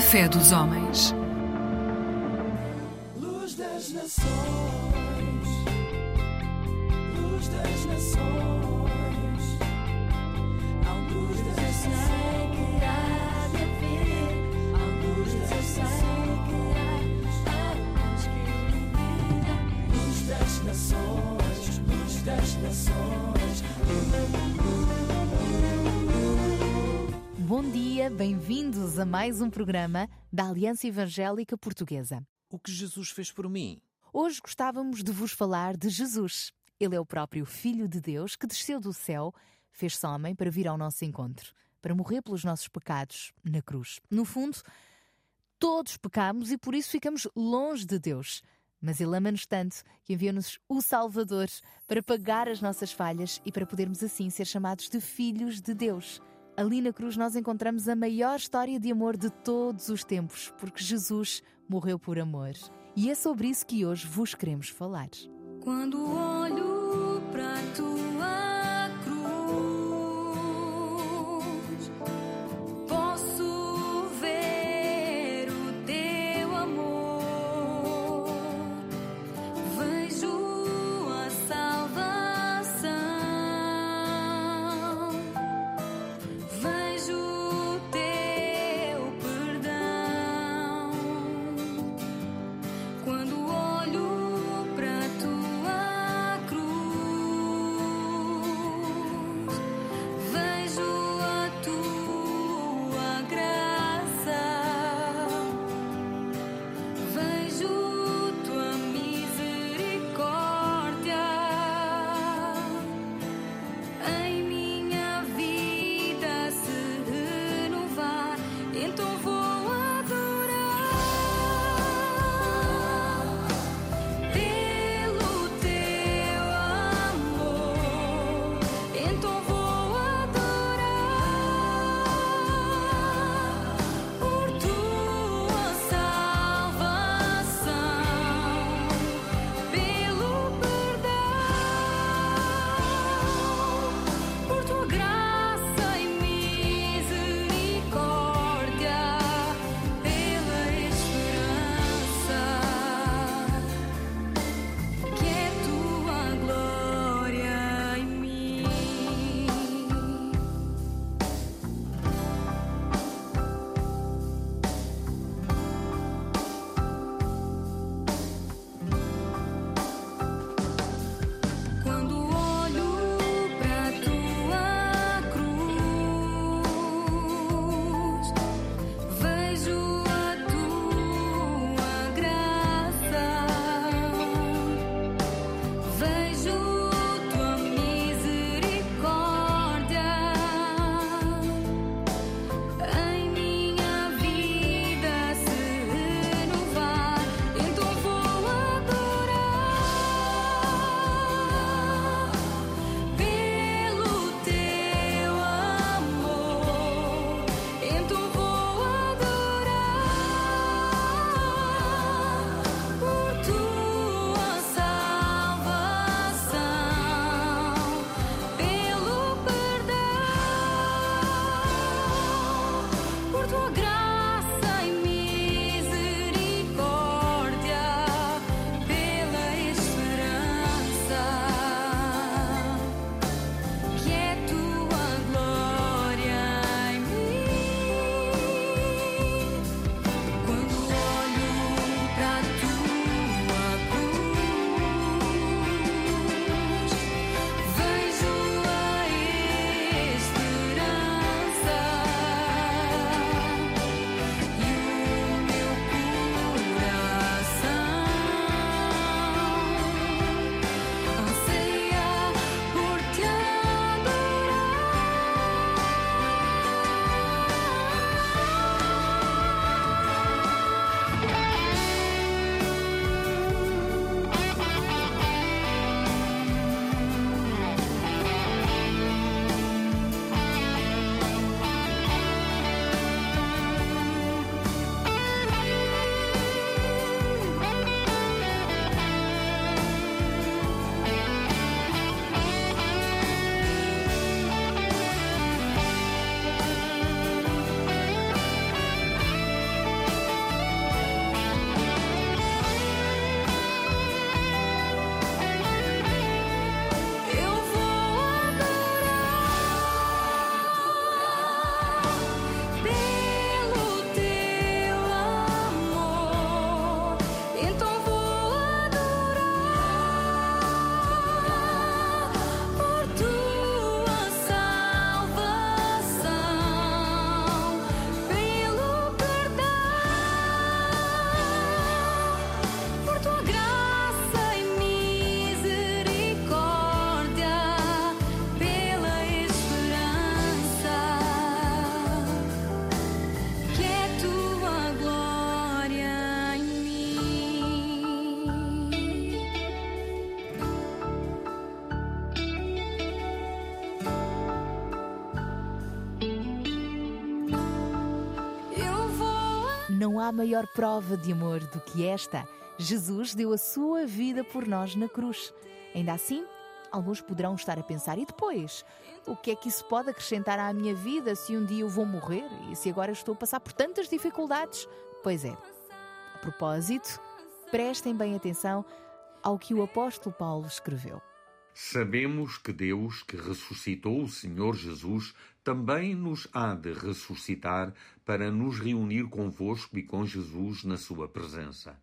Fé dos homens. Mais um programa da Aliança Evangélica Portuguesa. O que Jesus fez por mim? Hoje gostávamos de vos falar de Jesus. Ele é o próprio Filho de Deus que desceu do céu, fez-se homem para vir ao nosso encontro, para morrer pelos nossos pecados na cruz. No fundo, todos pecamos e por isso ficamos longe de Deus. Mas Ele ama-nos tanto que envia-nos o Salvador para pagar as nossas falhas e para podermos assim ser chamados de filhos de Deus. Ali na cruz nós encontramos a maior história de amor de todos os tempos, porque Jesus morreu por amor. E é sobre isso que hoje vos queremos falar. Quando olho há maior prova de amor do que esta. Jesus deu a sua vida por nós na cruz. Ainda assim, alguns poderão estar a pensar: e depois? O que é que isso pode acrescentar à minha vida se um dia eu vou morrer e se agora estou a passar por tantas dificuldades? Pois é. A propósito, prestem bem atenção ao que o apóstolo Paulo escreveu. Sabemos que Deus, que ressuscitou o Senhor Jesus, também nos há de ressuscitar para nos reunir convosco e com Jesus na sua presença.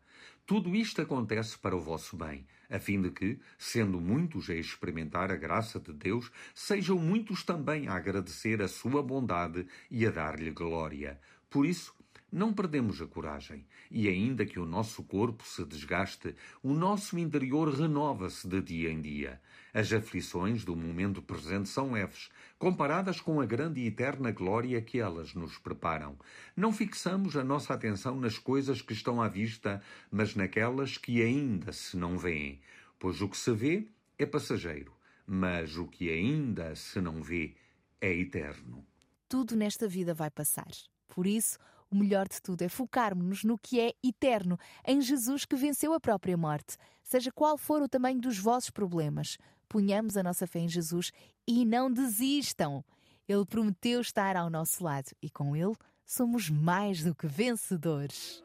Tudo isto acontece para o vosso bem, a fim de que, sendo muitos a experimentar a graça de Deus, sejam muitos também a agradecer a sua bondade e a dar-lhe glória. Por isso, não perdemos a coragem, e ainda que o nosso corpo se desgaste, o nosso interior renova-se de dia em dia. As aflições do momento presente são leves, comparadas com a grande e eterna glória que elas nos preparam. Não fixamos a nossa atenção nas coisas que estão à vista, mas naquelas que ainda se não veem, pois o que se vê é passageiro, mas o que ainda se não vê é eterno. Tudo nesta vida vai passar. Por isso, o melhor de tudo é focarmos-nos no que é eterno, em Jesus que venceu a própria morte. Seja qual for o tamanho dos vossos problemas, ponhamos a nossa fé em Jesus e não desistam. Ele prometeu estar ao nosso lado e com ele somos mais do que vencedores.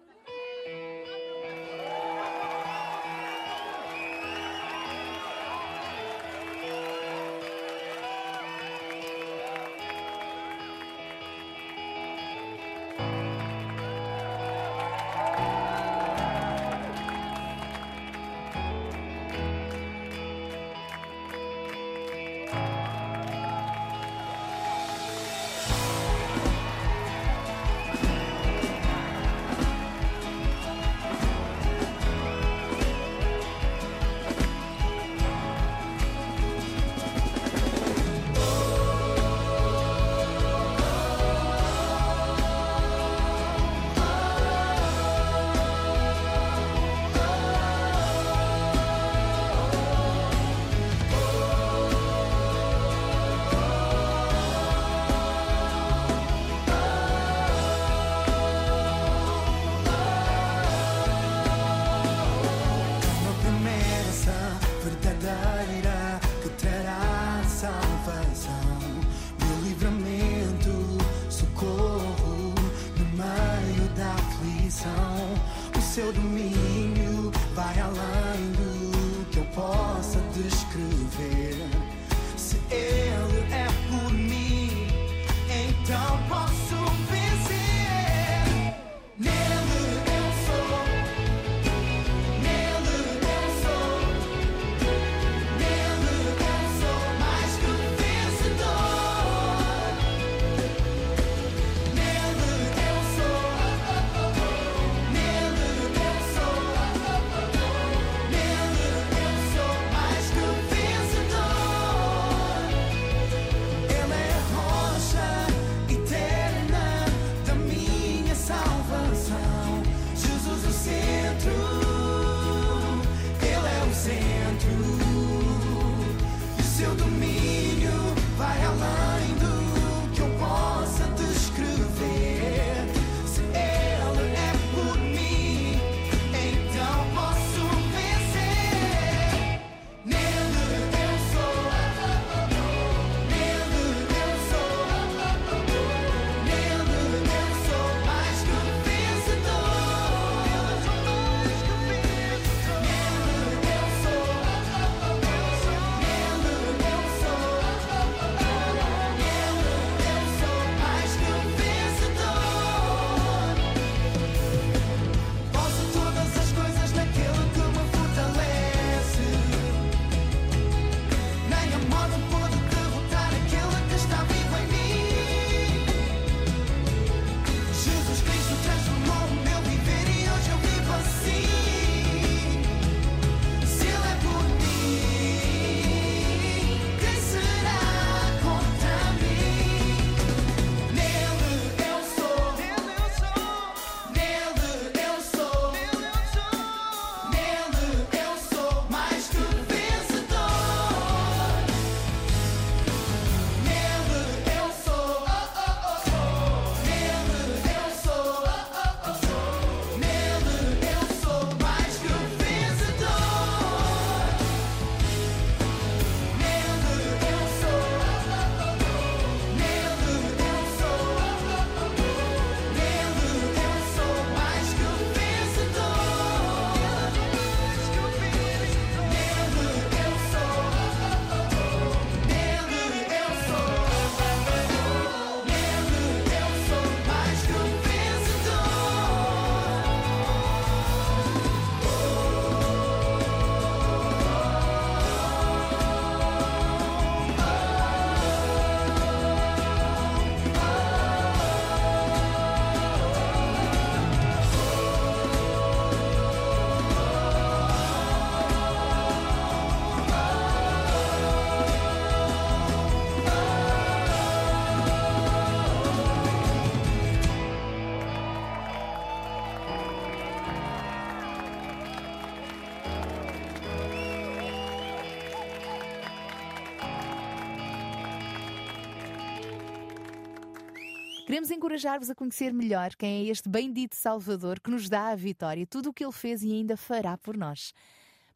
Queremos encorajar-vos a conhecer melhor quem é este bendito Salvador que nos dá a vitória, tudo o que ele fez e ainda fará por nós.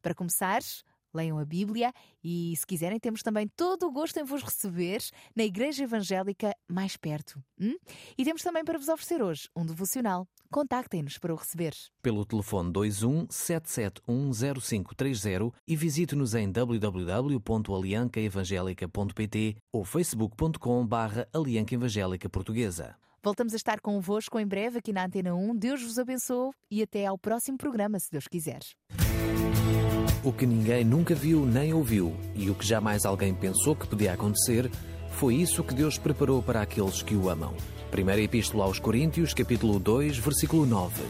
Para começar, leiam a Bíblia e, se quiserem, temos também todo o gosto em vos receber na Igreja Evangélica mais perto. hum? E temos também para vos oferecer hoje um devocional. Contactem-nos para o receber. Pelo telefone 21 7710530 e visite-nos em www.aliancaevangelica.pt ou facebook.com barra Alianca Evangélica Portuguesa. Voltamos a estar convosco em breve aqui na Antena 1. Deus vos abençoe e até ao próximo programa, se Deus quiser. O que ninguém nunca viu nem ouviu e o que jamais alguém pensou que podia acontecer, foi isso que Deus preparou para aqueles que o amam. Primeira Epístola aos Coríntios, capítulo 2, versículo 9.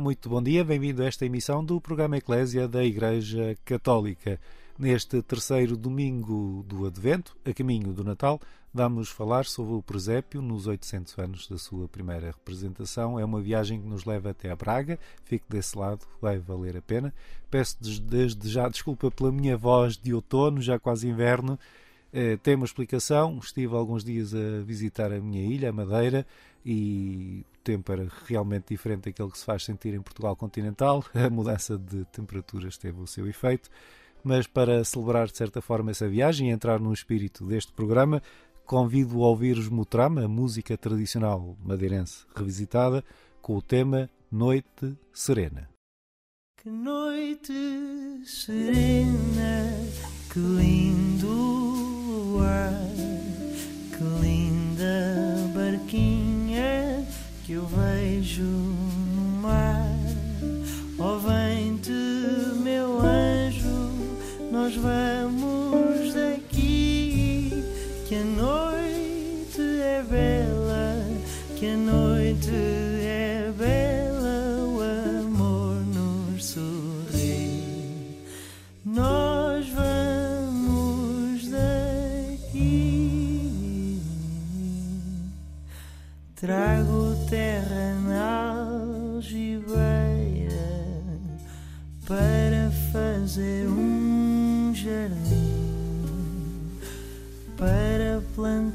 Muito bom dia, bem-vindo a esta emissão do programa Eclésia da Igreja Católica. Neste terceiro domingo do Advento, a caminho do Natal, vamos falar sobre o presépio nos 800 anos da sua primeira representação. É uma viagem que nos leva até a Braga, fique desse lado, vai valer a pena. Peço des- desde já desculpa pela minha voz de outono, já quase inverno. Eh, tem uma explicação. Estive alguns dias a visitar a minha ilha, a Madeira, e tempo era realmente diferente daquele que se faz sentir em Portugal continental. A mudança de temperaturas teve o seu efeito. Mas para celebrar de certa forma essa viagem e entrar no espírito deste programa, convido a ouvir os Mutrama, a música tradicional madeirense revisitada, com o tema Noite Serena. Que noite serena, que lindo ar, que linda barquinha que eu vejo no mar. Ó vem-te, meu anjo, nós vamos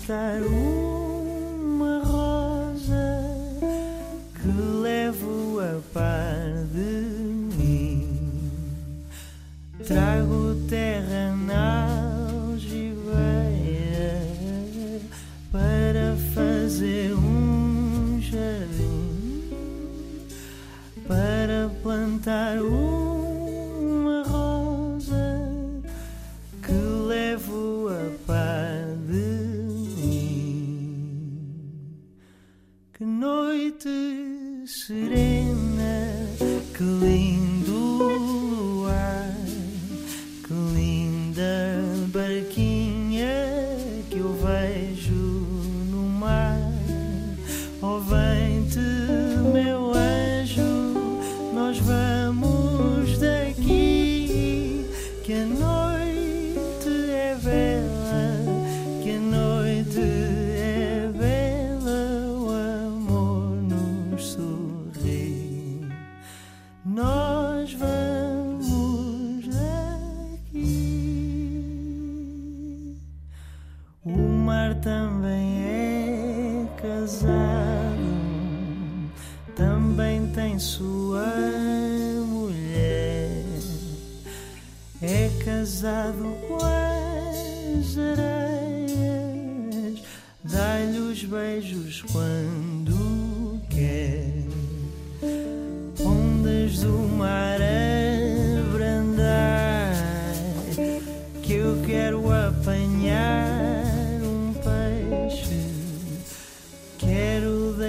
plantar uma rosa que levo a par de mim. Trago terra na algibeira para fazer um jardim, para plantar uma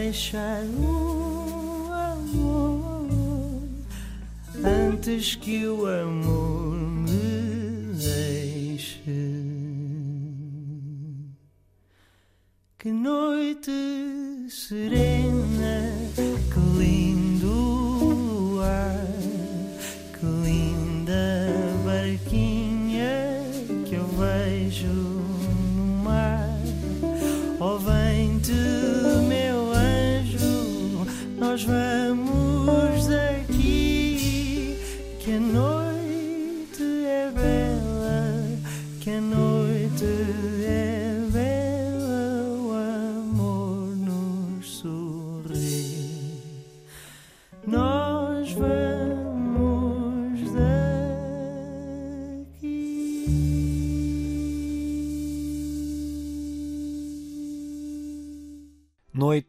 deixar o amor antes que o amor me deixe. Que noite serena,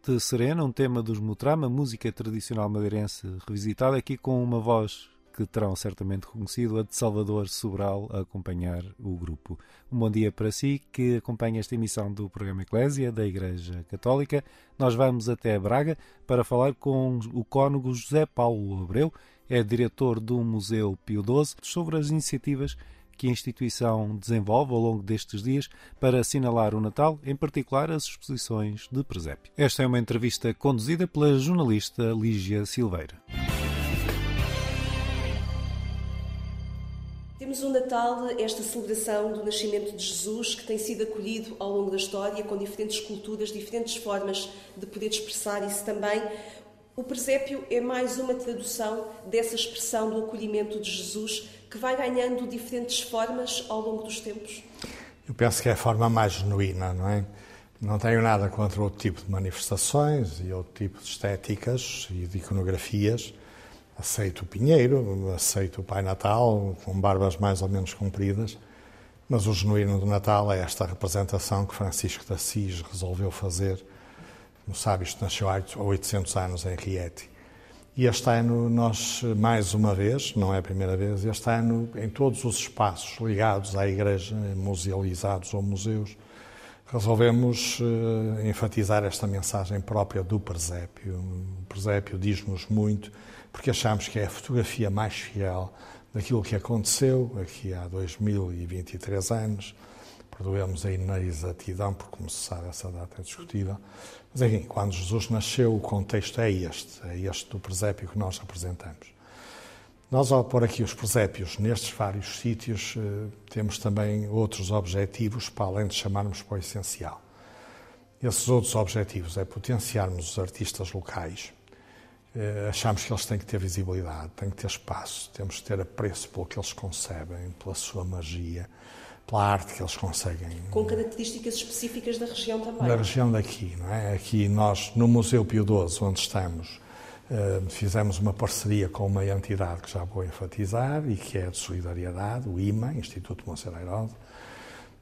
Noite Serena, um tema dos Mutrama, música tradicional madeirense revisitada aqui com uma voz que terão certamente reconhecido, a de Salvador Sobral, a acompanhar o grupo. Um bom dia para si que acompanha esta emissão do programa Eclésia da Igreja Católica. Nós vamos até Braga para falar com o cônego José Paulo Abreu, é diretor do Museu Pio XII, sobre as iniciativas a instituição desenvolve ao longo destes dias para assinalar o Natal, em particular as exposições de presépio. Esta é uma entrevista conduzida pela jornalista Lígia Silveira. Temos o Natal, esta celebração do nascimento de Jesus, que tem sido acolhido ao longo da história com diferentes culturas, diferentes formas de poder expressar isso também. O presépio é mais uma tradução dessa expressão do acolhimento de Jesus, que vai ganhando diferentes formas ao longo dos tempos. Eu penso que é a forma mais genuína, não é? Não tenho nada contra outro tipo de manifestações e outro tipo de estéticas e de iconografias. Aceito o Pinheiro, aceito o Pai Natal, com barbas mais ou menos compridas, mas o genuíno do Natal é esta representação que Francisco de Assis resolveu fazer. Como sabe, isto nasceu há 800 anos em Rieti. E este ano nós, mais uma vez, não é a primeira vez, este ano, em todos os espaços ligados à Igreja, musealizados ou museus, resolvemos uh, enfatizar esta mensagem própria do presépio. O presépio diz-nos muito, porque achamos que é a fotografia mais fiel daquilo que aconteceu aqui há 2023 anos. Perdoemos a inexatidão, porque, como se sabe, essa data é discutível. Mas, enfim, quando Jesus nasceu, o contexto é este, é este do presépio que nós representamos. Nós, ao pôr aqui os presépios nestes vários sítios, eh, temos também outros objetivos, para além de chamarmos para o essencial. Esses outros objetivos é potenciarmos os artistas locais. Eh, achamos que eles têm que ter visibilidade, têm que ter espaço, temos que ter apreço pelo que eles concebem, pela sua magia, pela arte que eles conseguem. Com características específicas da região também. Da região daqui, não é? Aqui nós, no Museu Pio XII, onde estamos, eh, fizemos uma parceria com uma entidade que já vou enfatizar e que é de solidariedade, o IMA, Instituto Monserrat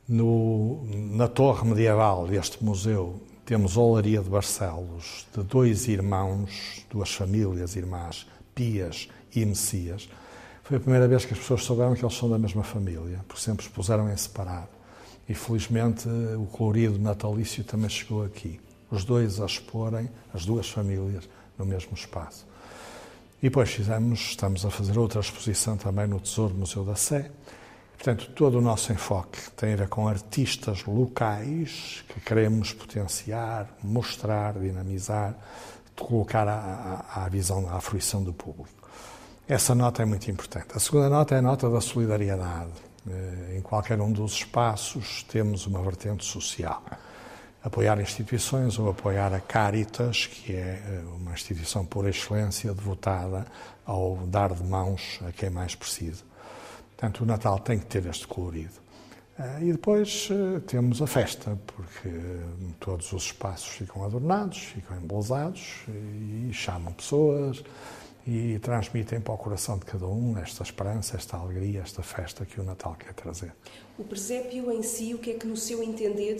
no Na torre medieval deste museu temos Olaria de Barcelos, de dois irmãos, duas famílias irmãs, Pias e Messias. Foi a primeira vez que as pessoas souberam que eles são da mesma família, porque sempre os puseram em separado. E felizmente o colorido natalício também chegou aqui. Os dois a exporem, as duas famílias, no mesmo espaço. E depois fizemos, estamos a fazer outra exposição também no Tesouro Museu da Sé. Portanto, todo o nosso enfoque tem a ver com artistas locais que queremos potenciar, mostrar, dinamizar, colocar à, à, à visão, à fruição do público. Essa nota é muito importante. A segunda nota é a nota da solidariedade. Em qualquer um dos espaços temos uma vertente social apoiar instituições ou apoiar a Caritas, que é uma instituição por excelência devotada ao dar de mãos a quem mais precisa. Portanto, o Natal tem que ter este colorido. E depois temos a festa, porque todos os espaços ficam adornados, ficam embelezados e chamam pessoas e transmitem para o coração de cada um esta esperança, esta alegria, esta festa que o Natal quer trazer. O presépio em si, o que é que, no seu entender,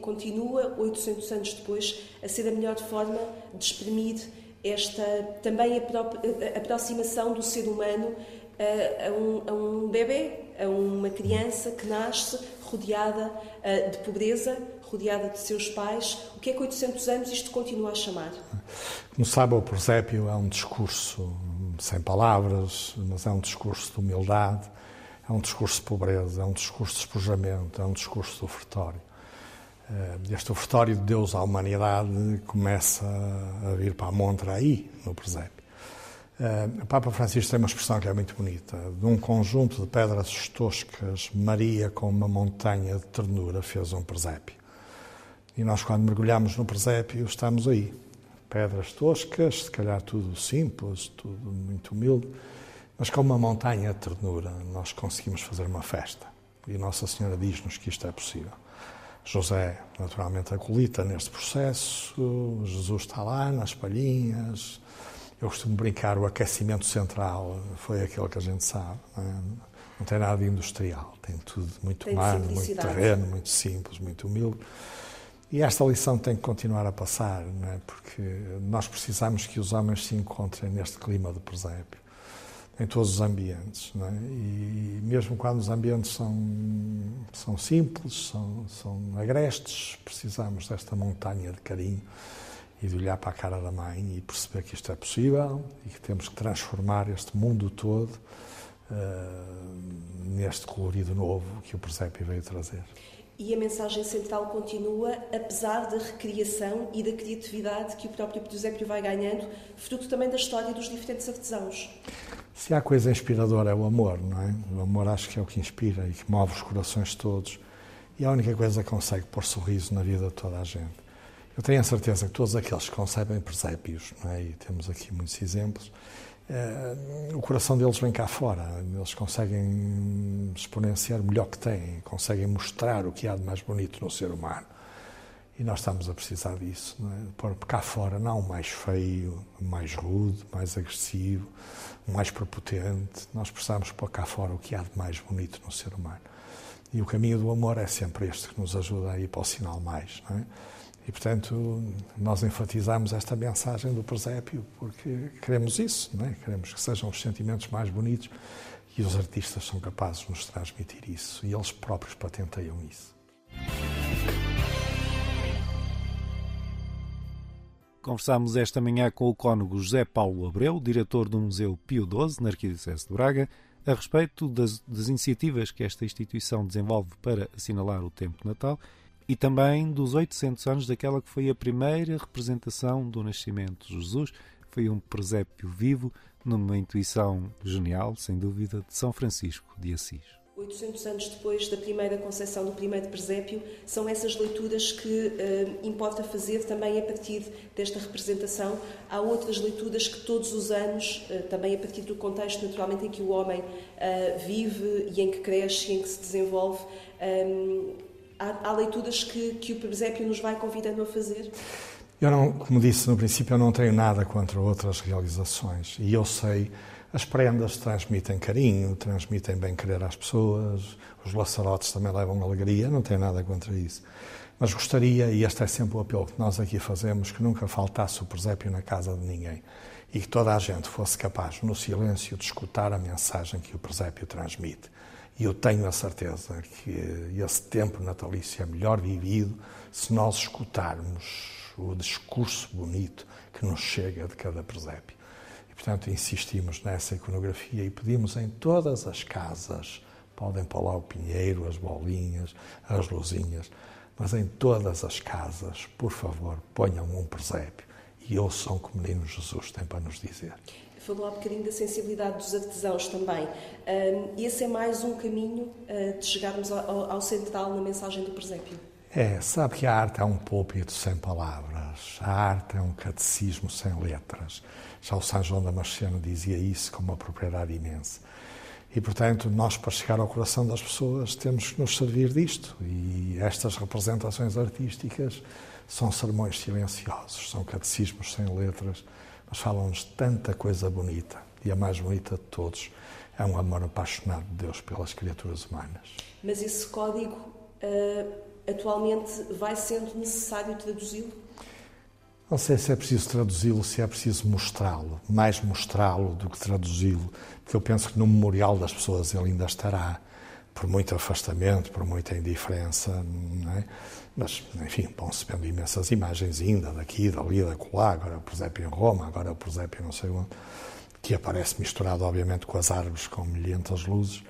continua, 800 anos depois, a ser a melhor forma de exprimir esta também aproximação do ser humano a, um, a um bebê, a uma criança que nasce rodeada de pobreza, rodeada de seus pais. O que é que 800 anos isto continua a chamar? Como sabe, o presépio é um discurso sem palavras, mas é um discurso de humildade, é um discurso de pobreza, é um discurso de espojamento, é um discurso de ofertório. Eh, Este ofertório de Deus à humanidade começa a vir para a montra aí, no presépio. Eh, O Papa Francisco tem uma expressão que é muito bonita. De um conjunto de pedras toscas, Maria, com uma montanha de ternura, fez um presépio. E nós, quando mergulhamos no presépio, estamos aí. Pedras toscas, se calhar tudo simples, tudo muito humilde, mas com uma montanha de ternura, nós conseguimos fazer uma festa. E Nossa Senhora diz-nos que isto é possível. José, naturalmente, acolita neste processo, Jesus está lá nas palhinhas. Eu costumo brincar, o aquecimento central foi aquele que a gente sabe. Não, é? Não tem nada de industrial, tem tudo muito Tem humano, muito terreno, muito simples, muito humilde. E esta lição tem que continuar a passar, é? porque nós precisamos que os homens se encontrem neste clima de presépio, em todos os ambientes. É? E mesmo quando os ambientes são, são simples, são, são agrestes, precisamos desta montanha de carinho e de olhar para a cara da mãe e perceber que isto é possível e que temos que transformar este mundo todo eh, neste colorido novo que o presépio veio trazer. E a mensagem central continua, apesar da recriação e da criatividade que o próprio Presépio vai ganhando, fruto também da história dos diferentes artesãos. Se há coisa inspiradora é o amor, não é? O amor acho que é o que inspira e que move os corações todos. E é a única coisa que consegue pôr sorriso na vida de toda a gente. Eu tenho a certeza que todos aqueles que concebem presépios, não é? e temos aqui muitos exemplos, o coração deles vem cá fora. Eles conseguem exponenciar o melhor que têm, conseguem mostrar o que há de mais bonito no ser humano. E nós estamos a precisar disso, não é? pôr cá fora não mais feio, mais rude, mais agressivo, mais prepotente. Nós precisamos pôr cá fora o que há de mais bonito no ser humano. E o caminho do amor é sempre este que nos ajuda a ir para o sinal mais. Não é? E, portanto, nós enfatizamos esta mensagem do presépio porque queremos isso, não é? queremos que sejam os sentimentos mais bonitos e os artistas são capazes de nos transmitir isso e eles próprios patenteiam isso. Conversámos esta manhã com o cônego José Paulo Abreu, diretor do Museu Pio XII, na Arquidiocese de Braga, a respeito das, das iniciativas que esta instituição desenvolve para assinalar o tempo de Natal e também dos 800 anos daquela que foi a primeira representação do nascimento de Jesus. Foi um presépio vivo, numa intuição genial, sem dúvida, de São Francisco de Assis. 800 anos depois da primeira concepção do primeiro presépio, são essas leituras que eh, importa fazer também a partir desta representação. Há outras leituras que todos os anos, eh, também a partir do contexto naturalmente em que o homem eh, vive e em que cresce e em que se desenvolve, eh, há, há leituras que, que o presépio nos vai convidando a fazer. Eu não, como disse no princípio, eu não tenho nada contra outras realizações e eu sei as prendas transmitem carinho, transmitem bem-querer às pessoas, os laçarotes também levam alegria, não tenho nada contra isso. Mas gostaria, e este é sempre o apelo que nós aqui fazemos, que nunca faltasse o presépio na casa de ninguém e que toda a gente fosse capaz, no silêncio, de escutar a mensagem que o presépio transmite. E eu tenho a certeza que esse tempo natalício é melhor vivido se nós escutarmos o discurso bonito que nos chega de cada presépio. E, portanto, insistimos nessa iconografia e pedimos em todas as casas, podem pôr lá o pinheiro, as bolinhas, as luzinhas, mas em todas as casas, por favor, ponham um presépio e ouçam o que o menino Jesus tem para nos dizer. Falou há bocadinho da sensibilidade dos artesãos também. Esse é mais um caminho uh, de chegarmos ao, ao central na mensagem do presépio. É, sabe que a arte é um púlpito sem palavras, a arte é um catecismo sem letras. Já o São João Damasceno dizia isso com uma propriedade imensa. E, portanto, nós, para chegar ao coração das pessoas, temos que nos servir disto. E estas representações artísticas são sermões silenciosos, são catecismos sem letras, mas falam-nos tanta coisa bonita. E a mais bonita de todos é um amor apaixonado de Deus pelas criaturas humanas. Mas esse código uh, atualmente vai sendo necessário traduzi-lo? Não sei se é preciso traduzi-lo, se é preciso mostrá-lo, mais mostrá-lo do que traduzi-lo, porque eu penso que no memorial das pessoas ele ainda estará, por muito afastamento, por muita indiferença, não é? Mas, enfim, vão-se vendo imensas imagens ainda, daqui, dali, da colá, agora o presépio em Roma, agora o presépio não sei onde, que aparece misturado, obviamente, com as árvores, com milhentas luzes,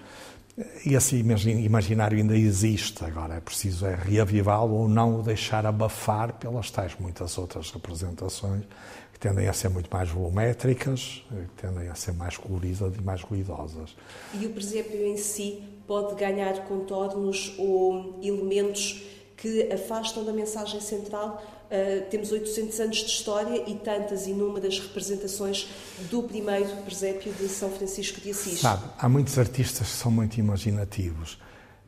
E esse imagi- imaginário ainda existe, agora é preciso é reavivá-lo ou não o deixar abafar pelas tais muitas outras representações que tendem a ser muito mais volumétricas, que tendem a ser mais coloridas e mais ruidosas. E o presépio em si pode ganhar contornos ou elementos que afastam da mensagem central. Uh, temos 800 anos de história e tantas inúmeras representações do primeiro presépio de São Francisco de Assis. Sabe, há muitos artistas que são muito imaginativos,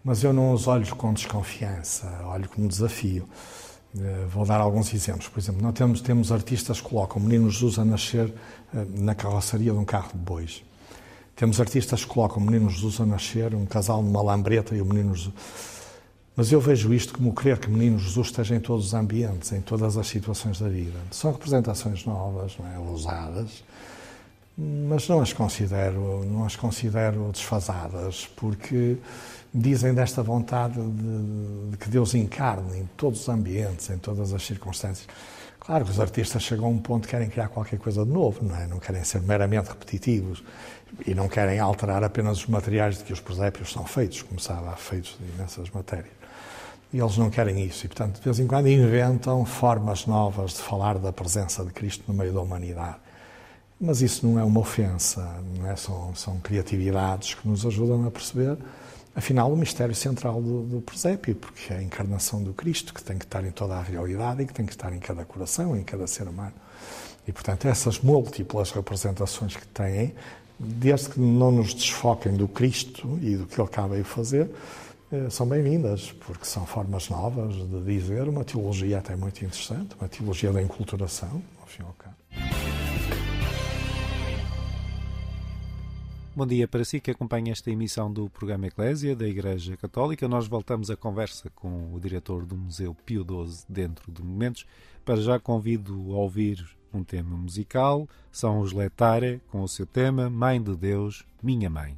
mas eu não os olho com desconfiança, olho como desafio. Eh, Vou dar alguns exemplos. Por exemplo, nós temos, temos artistas que colocam o Menino Jesus a nascer eh, na carroceria de um carro de bois. Temos artistas que colocam o Menino Jesus a nascer, um casal numa lambreta e o Menino Jesus. Mas eu vejo isto como crer que Menino Jesus esteja em todos os ambientes, em todas as situações da vida. São representações novas, não é? ousadas, mas não as considero, não as considero desfasadas, porque dizem desta vontade de, de que Deus encarne em todos os ambientes, em todas as circunstâncias. Claro que os artistas chegam a um ponto que querem criar qualquer coisa de novo, não é? Não querem ser meramente repetitivos e não querem alterar apenas os materiais de que os presépios são feitos, como sabe, há feitos de imensas matérias. E eles não querem isso e, portanto, de vez em quando inventam formas novas de falar da presença de Cristo no meio da humanidade. Mas isso não é uma ofensa, não é? são, são criatividades que nos ajudam a perceber, afinal, o mistério central do, do presépio, porque é a encarnação do Cristo que tem que estar em toda a realidade e que tem que estar em cada coração, em cada ser humano. E, portanto, essas múltiplas representações que têm, desde que não nos desfoquem do Cristo e do que Ele acaba de fazer, são bem-vindas, porque são formas novas de dizer, uma teologia até muito interessante, uma teologia da enculturação, ao fim e ao cabo. Bom dia para si que acompanha esta emissão do programa Eclésia da Igreja Católica. Nós voltamos a conversa com o diretor do Museu Pio XII dentro de momentos. Para já convido a ouvir um tema musical. São os Letare com o seu tema Mãe de Deus, Minha Mãe.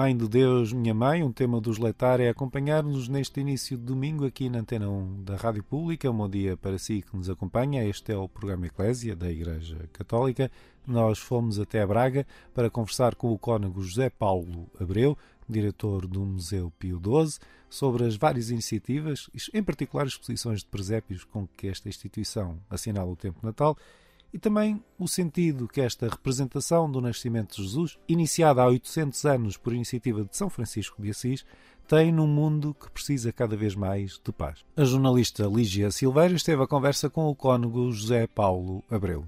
Mãe de Deus, minha mãe, um tema dos Leitar é acompanhar-nos neste início de domingo aqui na Antena 1 da Rádio Pública. Um bom dia para si que nos acompanha. Este é o programa Eclésia da Igreja Católica. Nós fomos até a Braga para conversar com o cônego José Paulo Abreu, diretor do Museu Pio XII, sobre as várias iniciativas, em particular exposições de presépios com que esta instituição assinala o tempo Natal e também o sentido que esta representação do nascimento de Jesus, iniciada há 800 anos por iniciativa de São Francisco de Assis, tem num mundo que precisa cada vez mais de paz. A jornalista Lígia Silveira esteve à conversa com o cônego José Paulo Abreu.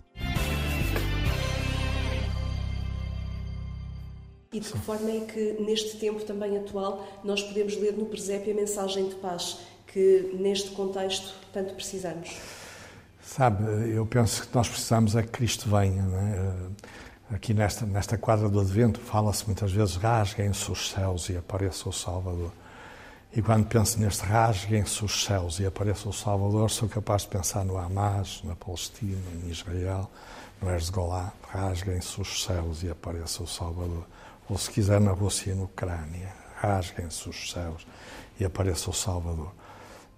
E de que forma é que, neste tempo também atual, nós podemos ler no presépio a mensagem de paz que, neste contexto, tanto precisamos? Sabe, eu penso que nós precisamos é que Cristo venha. É? Aqui nesta, nesta quadra do Advento fala-se muitas vezes rasguem-se os céus e apareça o Salvador. E quando penso neste rasguem-se os céus e apareça o Salvador, sou capaz de pensar no Hamas, na Palestina, em Israel, no Hezbollah. Rasguem-se os céus e apareça o Salvador. Ou se quiser na Rússia e na Ucrânia, rasguem-se os céus e apareça o Salvador.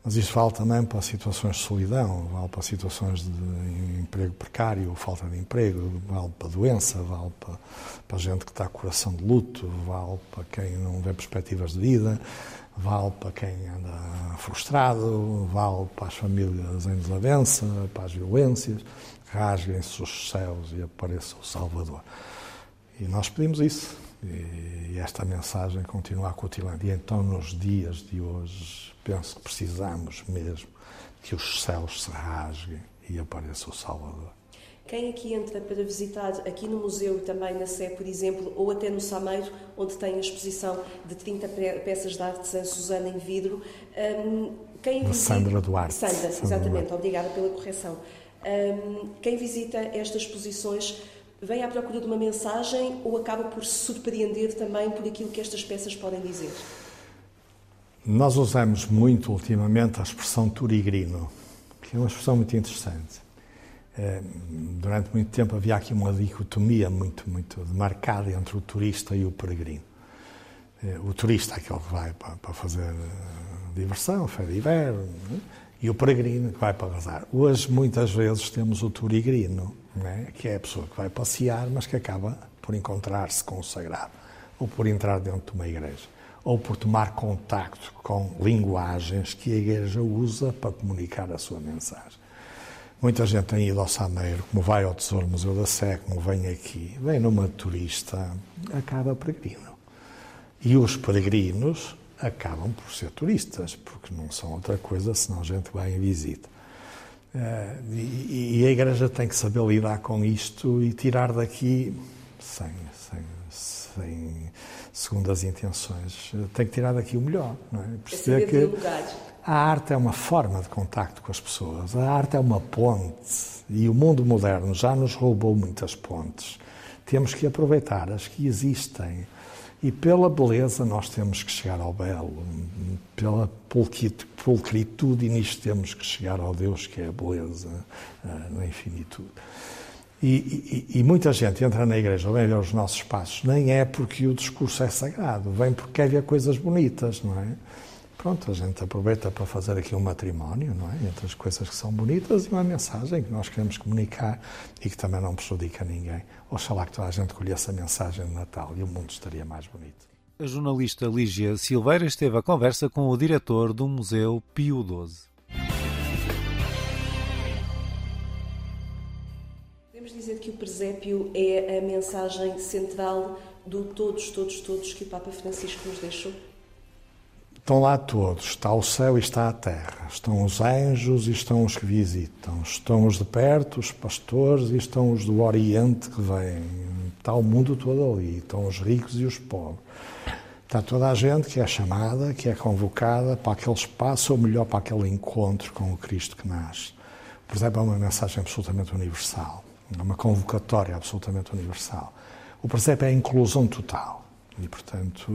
Mas isto vale também para situações de solidão, vale para situações de emprego precário, falta de emprego, vale para doença, vale para, para gente que está com coração de luto, vale para quem não vê perspectivas de vida, vale para quem anda frustrado, vale para as famílias em desavença, para as violências. Rasguem-se os céus e apareça o Salvador. E nós pedimos isso. E esta mensagem continua a. E então, nos dias de hoje, penso que precisamos mesmo que os céus se rasguem e apareça o Salvador. Quem aqui entra para visitar, aqui no museu e também na Sé, por exemplo, ou até no Sameiro, onde tem a exposição de 30 peças de arte de Susana em vidro, um, quem visita... Sandra Duarte. Sandra, Sandra exatamente, Duarte. obrigada pela correção. Um, quem visita estas exposições vem à procura de uma mensagem ou acaba por se surpreender também por aquilo que estas peças podem dizer? Nós usamos muito ultimamente a expressão turigrino, que é uma expressão muito interessante. Eh, Durante muito tempo havia aqui uma dicotomia muito, muito marcada entre o turista e o peregrino. Eh, O turista é aquele que vai para, fazer eh, diversão, fé de inverno, e o peregrino que vai para rezar. Hoje, muitas vezes, temos o turigrino, é? que é a pessoa que vai passear, mas que acaba por encontrar-se com o sagrado, ou por entrar dentro de uma igreja, ou por tomar contacto com linguagens que a igreja usa para comunicar a sua mensagem. Muita gente tem ido ao Sameiro, como vai ao Tesouro Museu da Sé, como vem aqui, vem numa turista, acaba peregrino. E os peregrinos acabam por ser turistas, porque não são outra coisa senão gente que vai em visita. Eh, E, a Igreja tem que saber lidar com isto e tirar daqui, sem, sem, sem segundas intenções, eh, tem que tirar daqui o melhor. Não é? É saber dialogar. A arte é uma forma de contacto com as pessoas, a arte é uma ponte e o mundo moderno já nos roubou muitas pontes. Temos que aproveitar as que existem e pela beleza nós temos que chegar ao belo, pela pulcritude e nisto temos que chegar ao Deus que é a beleza ah, na infinitude. E, e- e muita gente entra na igreja, vem ver os nossos passos, nem é porque o discurso é sagrado, vem porque quer ver coisas bonitas, não é? Pronto, a gente aproveita para fazer aqui um matrimónio, não é? Entre as coisas que são bonitas e uma mensagem que nós queremos comunicar e que também não prejudica ninguém. Oxalá que toda a gente colhesse a mensagem de Natal e o mundo estaria mais bonito. A jornalista Lígia Silveira esteve à conversa com o diretor do Museu Pio XII. Dizer que o presépio é a mensagem central do todos, todos, todos que o Papa Francisco nos deixou? Estão lá todos, está o céu e está a terra, estão os anjos e estão os que visitam, estão os de perto, os pastores e estão os do Oriente que vêm, está o mundo todo ali, estão os ricos e os pobres. Está toda a gente que é chamada, que é convocada para aquele espaço, ou melhor, para aquele encontro com o Cristo que nasce. Por exemplo, é uma mensagem absolutamente universal, é uma convocatória absolutamente universal. O presépio é a inclusão total. E, portanto,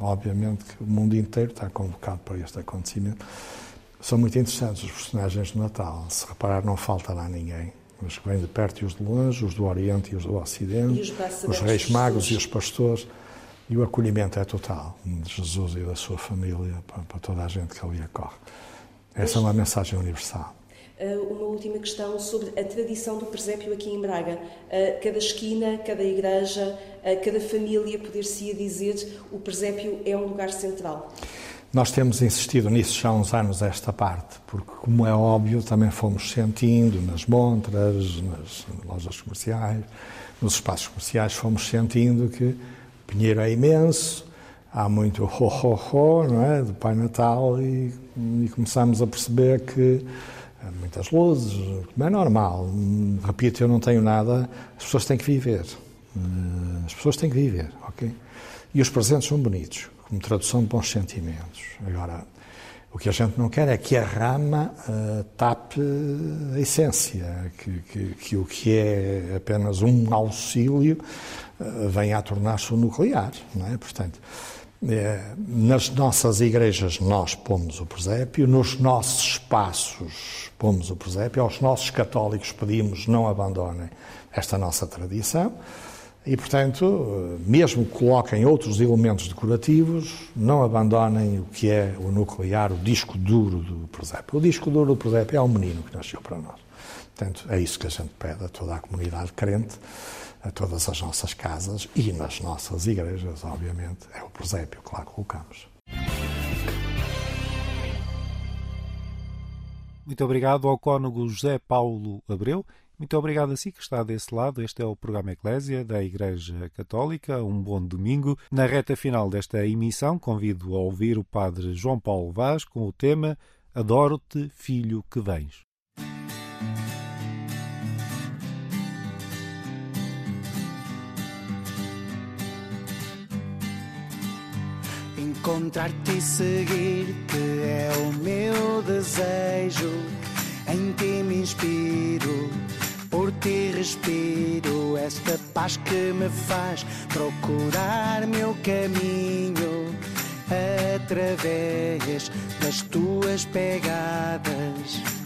obviamente que o mundo inteiro está convocado para este acontecimento. São muito interessantes os personagens de Natal. Se reparar, não falta lá ninguém. Os que vêm de perto e os de longe, os do Oriente e os do Ocidente, os os reis magos e os pastores. E o acolhimento é total de Jesus e da sua família para, para toda a gente que ali acorre. Essa é uma mensagem universal. Uh, uma última questão sobre a tradição do presépio aqui em Braga. Uh, cada esquina, cada igreja, uh, cada família poder-se dizer o presépio é um lugar central. Nós temos insistido nisso já há uns anos, esta parte, porque, como é óbvio, também fomos sentindo nas montras, nas lojas comerciais, nos espaços comerciais, fomos sentindo que Pinheiro é imenso, há muito ho-ho-ho, não é, do Pai Natal, e, e a perceber que muitas luzes, como é normal. Repito, eu não tenho nada, as pessoas têm que viver. Eh, As pessoas têm que viver, ok? E os presentes são bonitos, como tradução de bons sentimentos. Agora, o que a gente não quer é que a rama eh, tape a essência, que, que, que o que é apenas um auxílio eh, venha a tornar-se o nuclear, não é? Portanto, nas nossas igrejas nós pomos o presépio, nos nossos espaços pomos o presépio, aos nossos católicos pedimos não abandonem esta nossa tradição e, portanto, mesmo que coloquem outros elementos decorativos, não abandonem o que é o nuclear, o disco duro do presépio. O disco duro do presépio é o menino que nasceu para nós. Portanto, é isso que a gente pede a toda a comunidade crente, a todas as nossas casas e nas nossas igrejas, obviamente, é o presépio que lá colocamos. Muito obrigado ao cônego José Paulo Abreu. Muito obrigado a si que está desse lado. Este é o programa Eclésia da Igreja Católica. Um bom domingo. Na reta final desta emissão, convido a ouvir o Padre João Paulo Vaz com o tema Adoro-te, Filho que Vens. Encontrar-te e seguir-te é o meu desejo. Em ti me inspiro, por ti respiro. Esta paz que me faz procurar meu caminho através das tuas pegadas.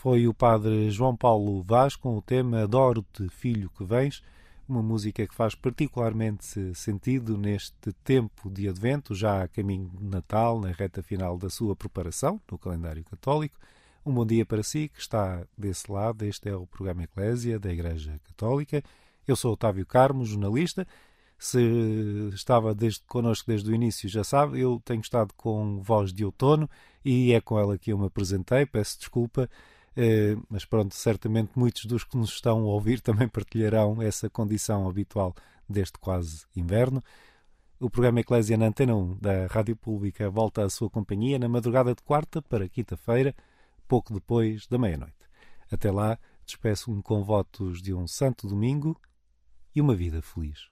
Foi o padre João Paulo Vaz com o tema Adoro-te, Filho que Vens, uma música que faz particularmente sentido neste tempo de Advento, já a caminho de Natal, na reta final da sua preparação no calendário católico. Um bom dia para si que está desse lado. Este é o programa Eclésia da Igreja Católica. Eu sou Otávio Carmo, jornalista. Se estava desde, connosco desde o início, já sabe, eu tenho estado com voz de outono e é com ela que eu me apresentei. Peço desculpa, mas pronto, certamente muitos dos que nos estão a ouvir também partilharão essa condição habitual deste quase inverno. O programa Eclésia na Antena 1 da Rádio Pública volta à sua companhia na madrugada de quarta para quinta-feira, pouco depois da meia-noite. Até lá, despeço-me com votos de um santo domingo e uma vida feliz.